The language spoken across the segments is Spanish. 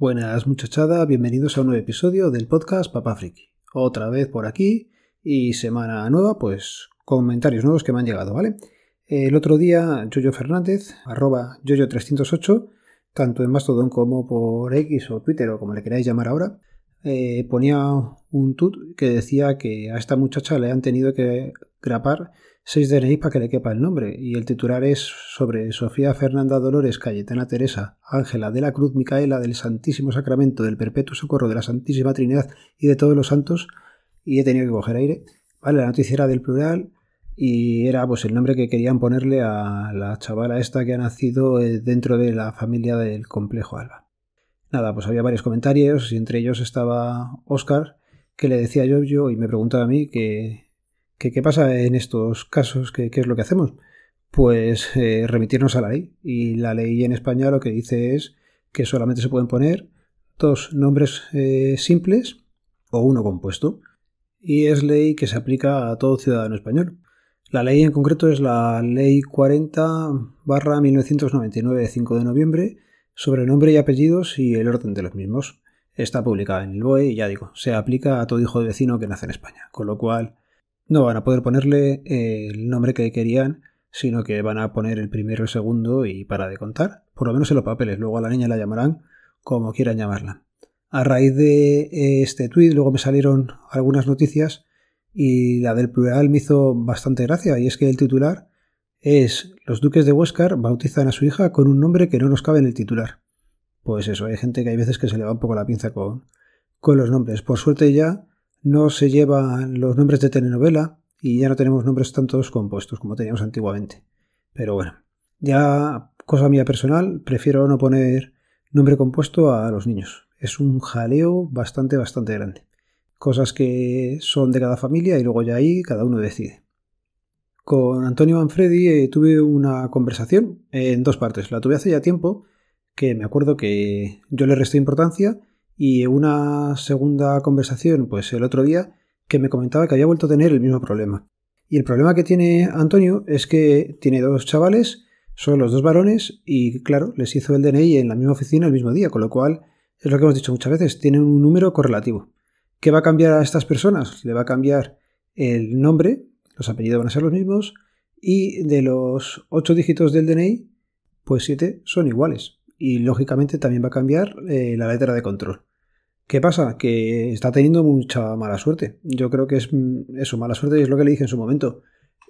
Buenas muchachada, bienvenidos a un nuevo episodio del podcast Papá Friki. Otra vez por aquí y semana nueva, pues comentarios nuevos que me han llegado, ¿vale? El otro día, Yoyo Fernández, arroba Yoyo308, tanto en Mastodon como por X o Twitter o como le queráis llamar ahora, eh, ponía un tut que decía que a esta muchacha le han tenido que grapar 6 DNI para que le quepa el nombre. Y el titular es sobre Sofía Fernanda Dolores Cayetana Teresa Ángela de la Cruz Micaela del Santísimo Sacramento del Perpetuo Socorro de la Santísima Trinidad y de todos los santos. Y he tenido que coger aire. Vale, la noticia era del plural y era pues el nombre que querían ponerle a la chavala esta que ha nacido eh, dentro de la familia del complejo Alba. Nada, pues había varios comentarios y entre ellos estaba Oscar que le decía yo, yo y me preguntaba a mí que ¿Qué, pasa en estos casos? ¿Qué, es lo que hacemos? Pues eh, remitirnos a la ley. Y la ley en España lo que dice es que solamente se pueden poner dos nombres eh, simples o uno compuesto. Y es ley que se aplica a todo ciudadano español. La ley en concreto es la Ley 40 barra 1999 de 5 de noviembre sobre nombre y apellidos y el orden de los mismos. Está publicada en el BOE y ya digo, se aplica a todo hijo de vecino que nace en España. Con lo cual, no van a poder ponerle el nombre que querían, sino que van a poner el primero, el segundo y para de contar, por lo menos en los papeles. Luego a la niña la llamarán como quieran llamarla. A raíz de este tuit, luego me salieron algunas noticias y la del plural me hizo bastante gracia, y es que el titular es Los duques de Huescar bautizan a su hija con un nombre que no nos cabe en el titular. Pues eso, hay gente que hay veces que se le va un poco la pinza con, con los nombres. Por suerte ya no se llevan los nombres de telenovela y ya no tenemos nombres tantos compuestos como teníamos antiguamente. Pero bueno, ya cosa mía personal, prefiero no poner nombre compuesto a los niños. Es un jaleo bastante, bastante grande. Cosas que son de cada familia y luego ya ahí cada uno decide. Con Antonio Manfredi eh, tuve una conversación en dos partes. La tuve hace ya tiempo, que me acuerdo que yo le resté importancia y una segunda conversación, pues el otro día, que me comentaba que había vuelto a tener el mismo problema. Y el problema que tiene Antonio es que tiene dos chavales, son los dos varones, y claro, les hizo el DNI en la misma oficina el mismo día, con lo cual es lo que hemos dicho muchas veces, tienen un número correlativo. ¿Qué va a cambiar a estas personas? Le va a cambiar el nombre, los apellidos van a ser los mismos, y de los ocho dígitos del DNI, pues siete son iguales. Y lógicamente también va a cambiar eh, la letra de control. ¿Qué pasa? Que está teniendo mucha mala suerte. Yo creo que es mm, eso, mala suerte y es lo que le dije en su momento.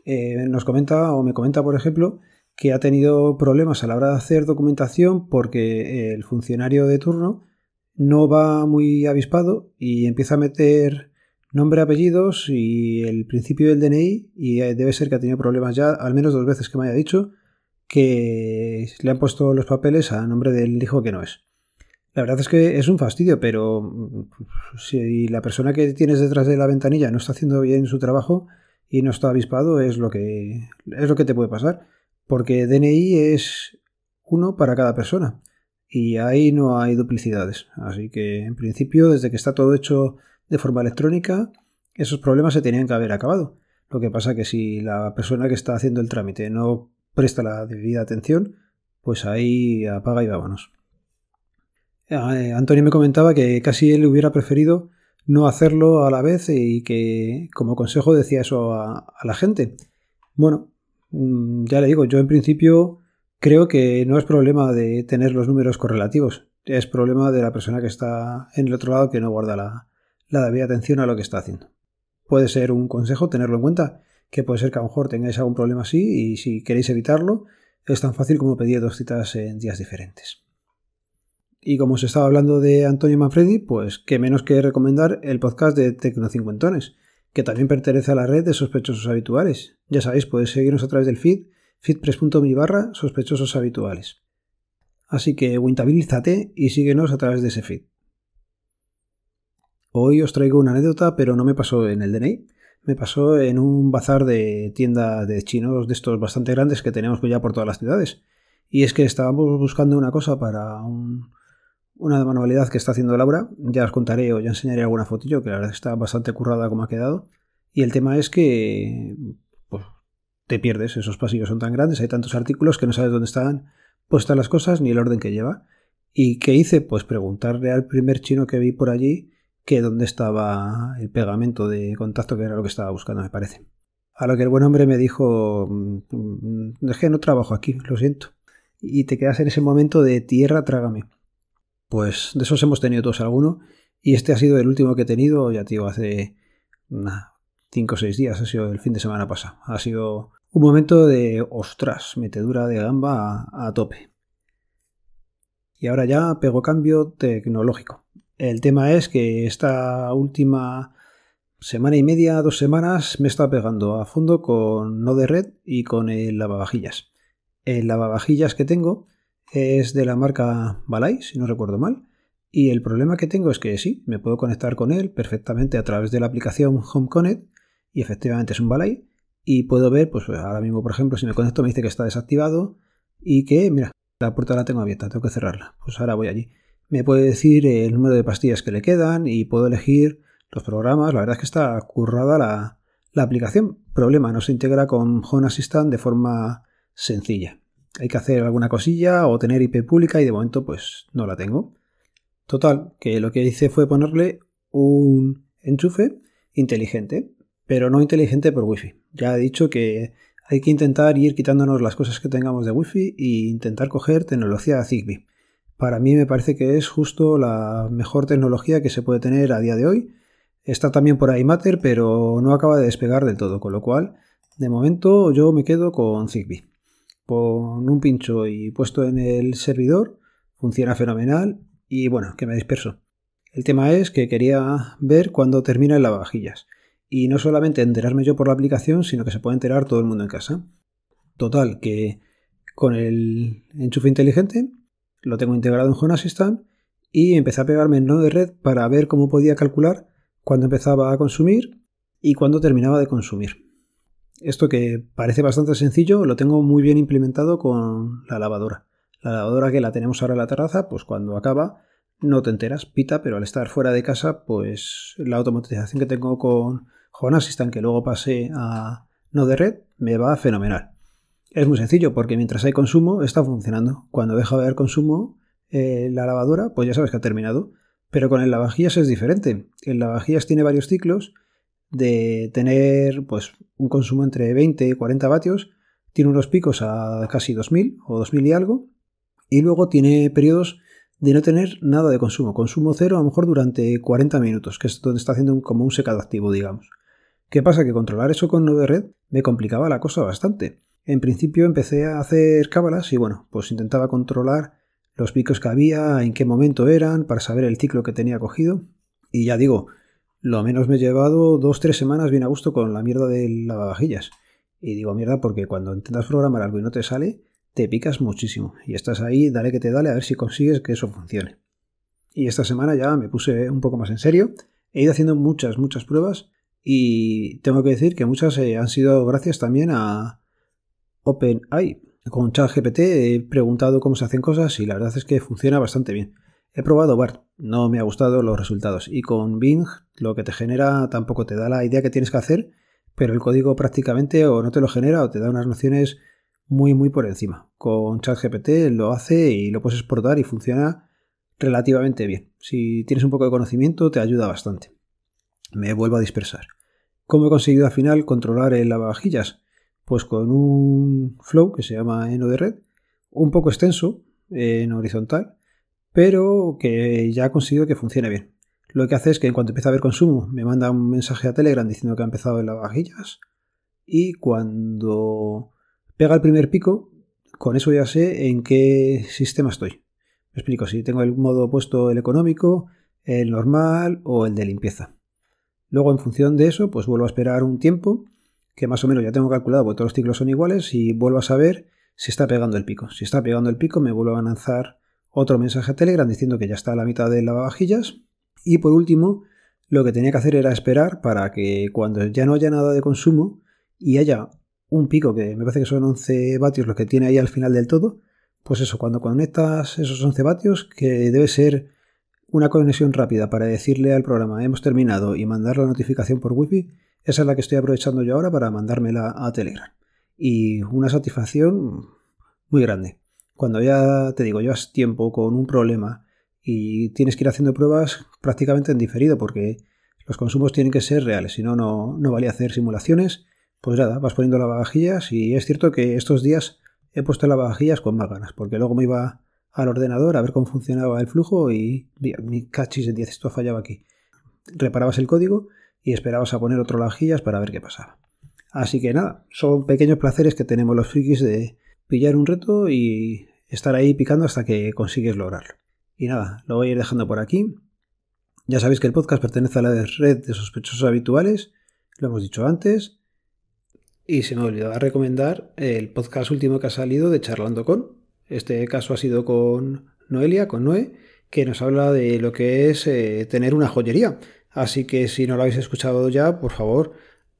Eh, nos comenta o me comenta, por ejemplo, que ha tenido problemas a la hora de hacer documentación porque el funcionario de turno no va muy avispado y empieza a meter nombre, apellidos y el principio del DNI y eh, debe ser que ha tenido problemas ya al menos dos veces que me haya dicho que le han puesto los papeles a nombre del hijo que no es. La verdad es que es un fastidio, pero mm, si la persona que tienes detrás de la ventanilla no está haciendo bien su trabajo y no está avispado, es lo que, es lo que te puede pasar. Porque DNI es uno para cada persona y ahí no hay duplicidades. Así que, en principio, desde que está todo hecho de forma electrónica, esos problemas se tenían que haber acabado. Lo que pasa que si la persona que está haciendo el trámite no presta la debida atención, pues ahí apaga y vámonos. Eh, Antonio me comentaba que casi él hubiera preferido no hacerlo a la vez y que como consejo decía eso a, la gente. Bueno, mm, ya le digo, yo en principio creo que no es problema de tener los números correlativos, es problema de la persona que está en el otro lado que no guarda la, la debida atención a lo que está haciendo. Puede ser un consejo tenerlo en cuenta, que puede ser que a lo mejor tengáis algún problema así y si queréis evitarlo, es tan fácil como pedir dos citas en días diferentes. Y como se estaba hablando de Antonio Manfredi, pues qué menos que recomendar el podcast de Tecnocincuentones, que también pertenece a la red de sospechosos habituales. Ya sabéis, podéis seguirnos a través del feed, feedpress.me barra sospechosos habituales. Así que wintabilízate y síguenos a través de ese feed. Hoy os traigo una anécdota, pero no me pasó en el DNI. Me pasó en un bazar de tienda de chinos de estos bastante grandes que tenemos ya por todas las ciudades. Y es que estábamos buscando una cosa para un, una manualidad que está haciendo Laura. Ya os contaré o ya enseñaré alguna fotillo, que la verdad está bastante currada como ha quedado. Y el tema es que pues, te pierdes, esos pasillos son tan grandes, hay tantos artículos que no sabes dónde están puestas las cosas ni el orden que lleva. ¿Y qué hice? Pues preguntarle al primer chino que vi por allí que dónde estaba el pegamento de contacto, que era lo que estaba buscando, me parece. A lo que el buen hombre me dijo, mm, dejé no trabajo aquí, lo siento. Y te quedas en ese momento de tierra, trágame. Pues de esos hemos tenido todos alguno. Y este ha sido el último que he tenido, ya tío, hace 5 o 6 días, ha sido el fin de semana pasado. Ha sido un momento de ostras, metedura de gamba a tope. Y ahora ya pego cambio tecnológico. El tema es que esta última semana y media, dos semanas, me está pegando a fondo con Node Red y con el lavavajillas. El lavavajillas que tengo es de la marca Balay, si no recuerdo mal. Y el problema que tengo es que sí, me puedo conectar con él perfectamente a través de la aplicación Home Connect y efectivamente es un Balay. Y puedo ver, pues ahora mismo, por ejemplo, si me conecto me dice que está desactivado y que, mira, la puerta la tengo abierta, tengo que cerrarla. Pues ahora voy allí. Me puede decir el número de pastillas que le quedan y puedo elegir los programas. La verdad es que está currada la, la aplicación. Problema, no se integra con Home Assistant de forma sencilla. Hay que hacer alguna cosilla o tener IP pública y de momento pues no la tengo. Total, que lo que hice fue ponerle un enchufe inteligente, pero no inteligente por Wi-Fi. Ya he dicho que hay que intentar ir quitándonos las cosas que tengamos de Wi-Fi e intentar coger tecnología Zigbee. Para mí me parece que es justo la mejor tecnología que se puede tener a día de hoy. Está también por ahí Matter, pero no acaba de despegar del todo, con lo cual, de momento yo me quedo con Zigbee. Con un pincho y puesto en el servidor, funciona fenomenal y bueno, que me disperso. El tema es que quería ver cuándo termina el lavavajillas y no solamente enterarme yo por la aplicación, sino que se puede enterar todo el mundo en casa. Total, que con el enchufe inteligente lo tengo integrado en Home y empecé a pegarme en nodo de red para ver cómo podía calcular cuándo empezaba a consumir y cuándo terminaba de consumir. Esto que parece bastante sencillo lo tengo muy bien implementado con la lavadora. La lavadora que la tenemos ahora en la terraza, pues cuando acaba no te enteras, pita, pero al estar fuera de casa, pues la automatización que tengo con Home Assistant que luego pasé a Node Red me va fenomenal. Es muy sencillo porque mientras hay consumo está funcionando. Cuando deja de haber consumo eh, la lavadora, pues ya sabes que ha terminado. Pero con el lavavajillas es diferente. El lavavajillas tiene varios ciclos de tener pues un consumo entre 20 y 40 vatios, tiene unos picos a casi 2000 o 2000 y algo, y luego tiene periodos de no tener nada de consumo, consumo cero a lo mejor durante 40 minutos, que es donde está haciendo como un secado activo, digamos. ¿Qué pasa? Que controlar eso con Node Red me complicaba la cosa bastante. En principio empecé a hacer cábalas y bueno, pues intentaba controlar los picos que había, en qué momento eran, para saber el ciclo que tenía cogido. Y ya digo, lo menos me he llevado dos, tres semanas bien a gusto con la mierda de lavavajillas. Y digo mierda porque cuando intentas programar algo y no te sale, te picas muchísimo. Y estás ahí, dale que te dale, a ver si consigues que eso funcione. Y esta semana ya me puse un poco más en serio. He ido haciendo muchas, muchas pruebas y tengo que decir que muchas eh, han sido gracias también a OpenAI. Con ChatGPT he preguntado cómo se hacen cosas y la verdad es que funciona bastante bien. He probado BART, no me ha gustado los resultados. Y con Bing lo que te genera tampoco te da la idea que tienes que hacer, pero el código prácticamente o no te lo genera o te da unas nociones muy muy por encima. Con ChatGPT lo hace y lo puedes exportar y funciona relativamente bien. Si tienes un poco de conocimiento te ayuda bastante me vuelvo a dispersar. ¿Cómo he conseguido al final controlar el lavavajillas? Pues con un flow que se llama Eno de red, un poco extenso en horizontal, pero que ya ha conseguido que funcione bien. Lo que hace es que en cuanto empieza a haber consumo, me manda un mensaje a Telegram diciendo que ha empezado el lavavajillas y cuando pega el primer pico, con eso ya sé en qué sistema estoy. Me explico, si tengo el modo puesto el económico, el normal o el de limpieza. Luego, en función de eso, pues vuelvo a esperar un tiempo, que más o menos ya tengo calculado, porque todos los ciclos son iguales, y vuelvo a saber si está pegando el pico. Si está pegando el pico, me vuelvo a lanzar otro mensaje a Telegram diciendo que ya está a la mitad de lavavajillas. Y por último, lo que tenía que hacer era esperar para que cuando ya no haya nada de consumo y haya un pico, que me parece que son 11 vatios lo que tiene ahí al final del todo, pues eso, cuando conectas esos 11 vatios, que debe ser una conexión rápida para decirle al programa hemos terminado y mandar la notificación por wifi, esa es la que estoy aprovechando yo ahora para mandármela a Telegram. Y una satisfacción muy grande. Cuando ya te digo, llevas tiempo con un problema y tienes que ir haciendo pruebas prácticamente en diferido porque los consumos tienen que ser reales, si no, no valía hacer simulaciones. Pues nada, vas poniendo lavavajillas y es cierto que estos días he puesto lavavajillas con más ganas porque luego me iba al ordenador a ver cómo funcionaba el flujo y mi cachis en 10, esto fallaba aquí. Reparabas el código y esperabas a poner otro lavavajillas para ver qué pasaba. Así que nada, son pequeños placeres que tenemos los frikis de pillar un reto y estar ahí picando hasta que consigues lograrlo. Y nada, lo voy a ir dejando por aquí. Ya sabéis que el podcast pertenece a la red de sospechosos habituales, lo hemos dicho antes. Y se me olvidaba recomendar el podcast último que ha salido de Charlando con. Este caso ha sido con Noelia, con Noé, que nos habla de lo que es eh, tener una joyería. Así que si no lo habéis escuchado ya, por favor,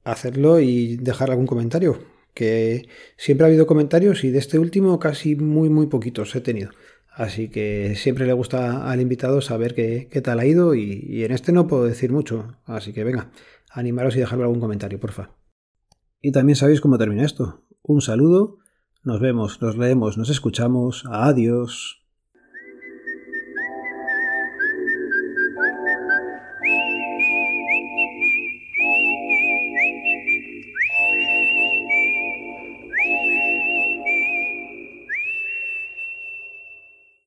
hacerlo y dejar algún comentario. Que siempre ha habido comentarios y de este último casi muy, muy poquitos he tenido. Así que siempre le gusta al invitado saber qué, tal ha ido y, en este no puedo decir mucho. Así que venga, animaros y dejadme algún comentario, porfa. Y también sabéis cómo termina esto. Un saludo, nos vemos, nos leemos, nos escuchamos. Adiós.